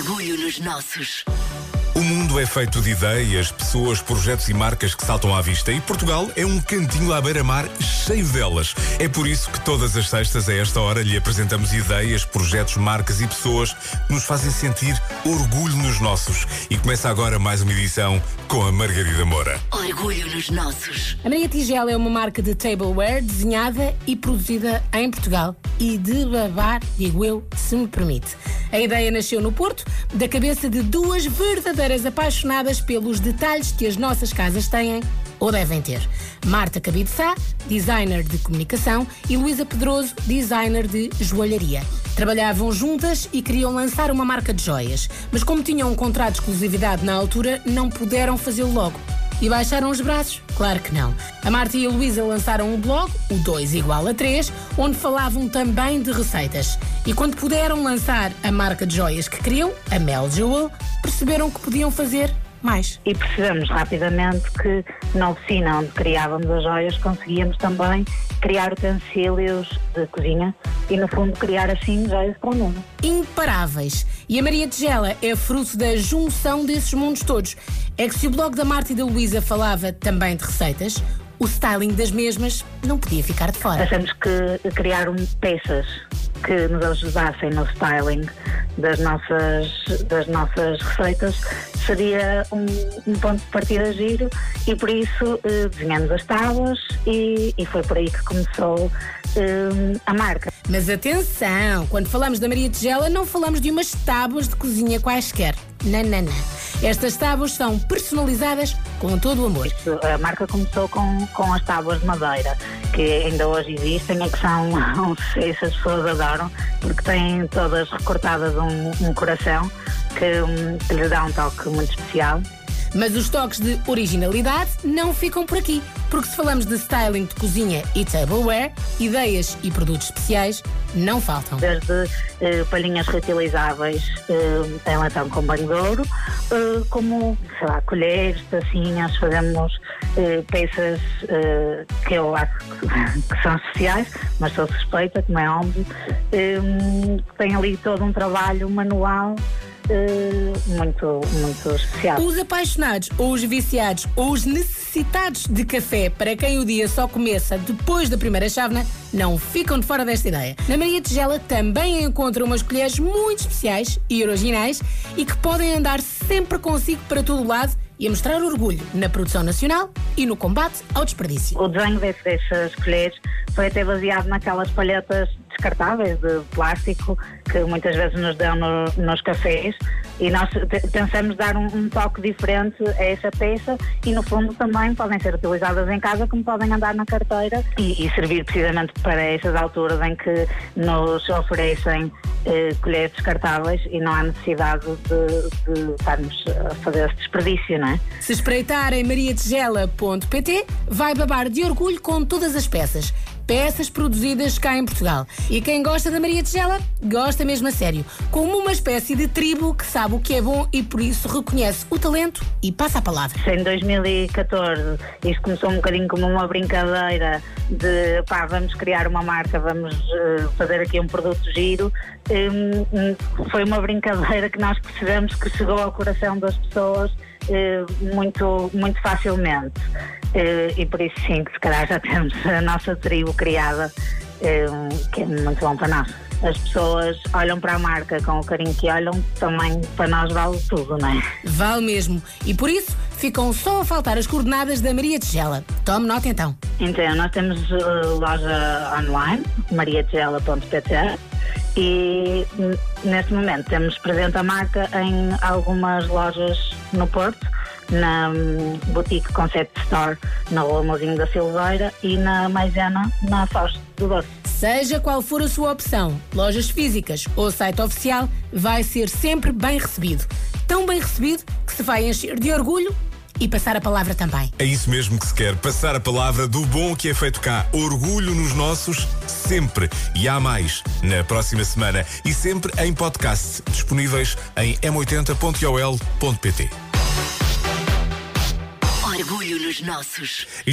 Orgulho nos nossos. O mundo é feito de ideias, pessoas, projetos e marcas que saltam à vista e Portugal é um cantinho à beira-mar cheio delas. É por isso que todas as sextas, a esta hora, lhe apresentamos ideias, projetos, marcas e pessoas que nos fazem sentir orgulho nos nossos. E começa agora mais uma edição com a Margarida Moura. Orgulho nos nossos. A Maria Tigela é uma marca de tableware desenhada e produzida em Portugal. E de babar, digo eu, se me permite. A ideia nasceu no Porto, da cabeça de duas verdadeiras apaixonadas pelos detalhes que as nossas casas têm ou devem ter. Marta Cabide Sá, designer de comunicação, e Luísa Pedroso, designer de joalharia. Trabalhavam juntas e queriam lançar uma marca de joias, mas como tinham um contrato de exclusividade na altura, não puderam fazê-lo logo. E baixaram os braços? Claro que não. A Marta e a Luísa lançaram um blog, o 2 igual a 3, onde falavam também de receitas. E quando puderam lançar a marca de joias que queriam, a Mel Jewel, perceberam que podiam fazer mais. e percebemos rapidamente que na oficina onde criávamos as joias conseguíamos também criar utensílios de cozinha e no fundo criar assim joias para o mundo. Imparáveis. E a Maria Tigela é fruto da junção desses mundos todos. É que se o blog da Marta e da Luísa falava também de receitas, o styling das mesmas não podia ficar de fora. Achamos que criar peças que nos ajudassem no styling das nossas, das nossas receitas seria um, um ponto de partida giro e por isso eh, desenhamos as tábuas e, e foi por aí que começou eh, a marca. Mas atenção, quando falamos da Maria Tigela, não falamos de umas tábuas de cozinha quaisquer. Não. Estas tábuas são personalizadas com todo o amor. A marca começou com, com as tábuas de madeira, que ainda hoje existem e que são um sucesso, as pessoas adoram, porque têm todas recortadas um, um coração que, que lhes dá um toque muito especial. Mas os toques de originalidade não ficam por aqui, porque se falamos de styling de cozinha e tableware, ideias e produtos especiais não faltam. Desde eh, palhinhas reutilizáveis eh, em latão com banho de ouro, eh, como sei lá, colheres, tacinhas, fazemos eh, peças eh, que eu acho que, são especiais, mas sou suspeita, como é óbvio. Eh, tem ali todo um trabalho manual eh, muito, muito especial. Os apaixonados, ou os viciados, ou os necessitados de café, para quem o dia só começa depois da primeira chávena, não ficam de fora desta ideia. Na Maria Tigela também encontram umas colheres muito especiais e originais e que podem andar sempre consigo para todo lado e a mostrar orgulho na produção nacional e no combate ao desperdício. O desenho dessas colheres foi até baseado naquelas palhetas descartáveis de plástico que muitas vezes nos dão no- nos cafés e nós pensamos dar um, um toque diferente a essa peça e no fundo também podem ser utilizadas em casa como podem andar na carteira e, e servir precisamente para essas alturas em que nos oferecem eh, colheres descartáveis e não há necessidade de, de estarmos a fazer esse desperdício, não é? Se espreitarem mariatigela.pt, vai babar de orgulho com todas as peças. Peças produzidas cá em Portugal. E quem gosta da Maria Tigela, gosta mesmo a sério. Como uma espécie de tribo que sabe o que é bom e por isso reconhece o talento e passa a palavra. Em 2014, isto começou um bocadinho como uma brincadeira de pá, vamos criar uma marca, vamos eh, fazer aqui um produto giro. Hum, hum, foi uma brincadeira que nós percebemos que chegou ao coração das pessoas muito, muito facilmente. Eh, e por isso, sim, que se calhar já temos a nossa tribo criada, eh, que é muito bom para nós. As pessoas olham para a marca com o carinho que olham, também para nós vale tudo, não é? Vale mesmo. E por isso ficam só a faltar as coordenadas da Maria Tigela. Tome nota então. Então, nós temos loja online, mariatigela.pt e neste momento temos presente a marca em algumas lojas no Porto, na hum, Boutique Concept Store na Rua Mozinho da Silveira e na Maisena na Foz do Doce. Seja qual for a sua opção, lojas físicas ou site oficial, vai ser sempre bem recebido. Tão bem recebido que se vai encher de orgulho e passar a palavra também. É isso mesmo que se quer, passar a palavra do bom que é feito cá. Orgulho nos nossos, sempre. E há mais na próxima semana e sempre em podcast, disponíveis em m80.ol.pt. Orgulho nos nossos.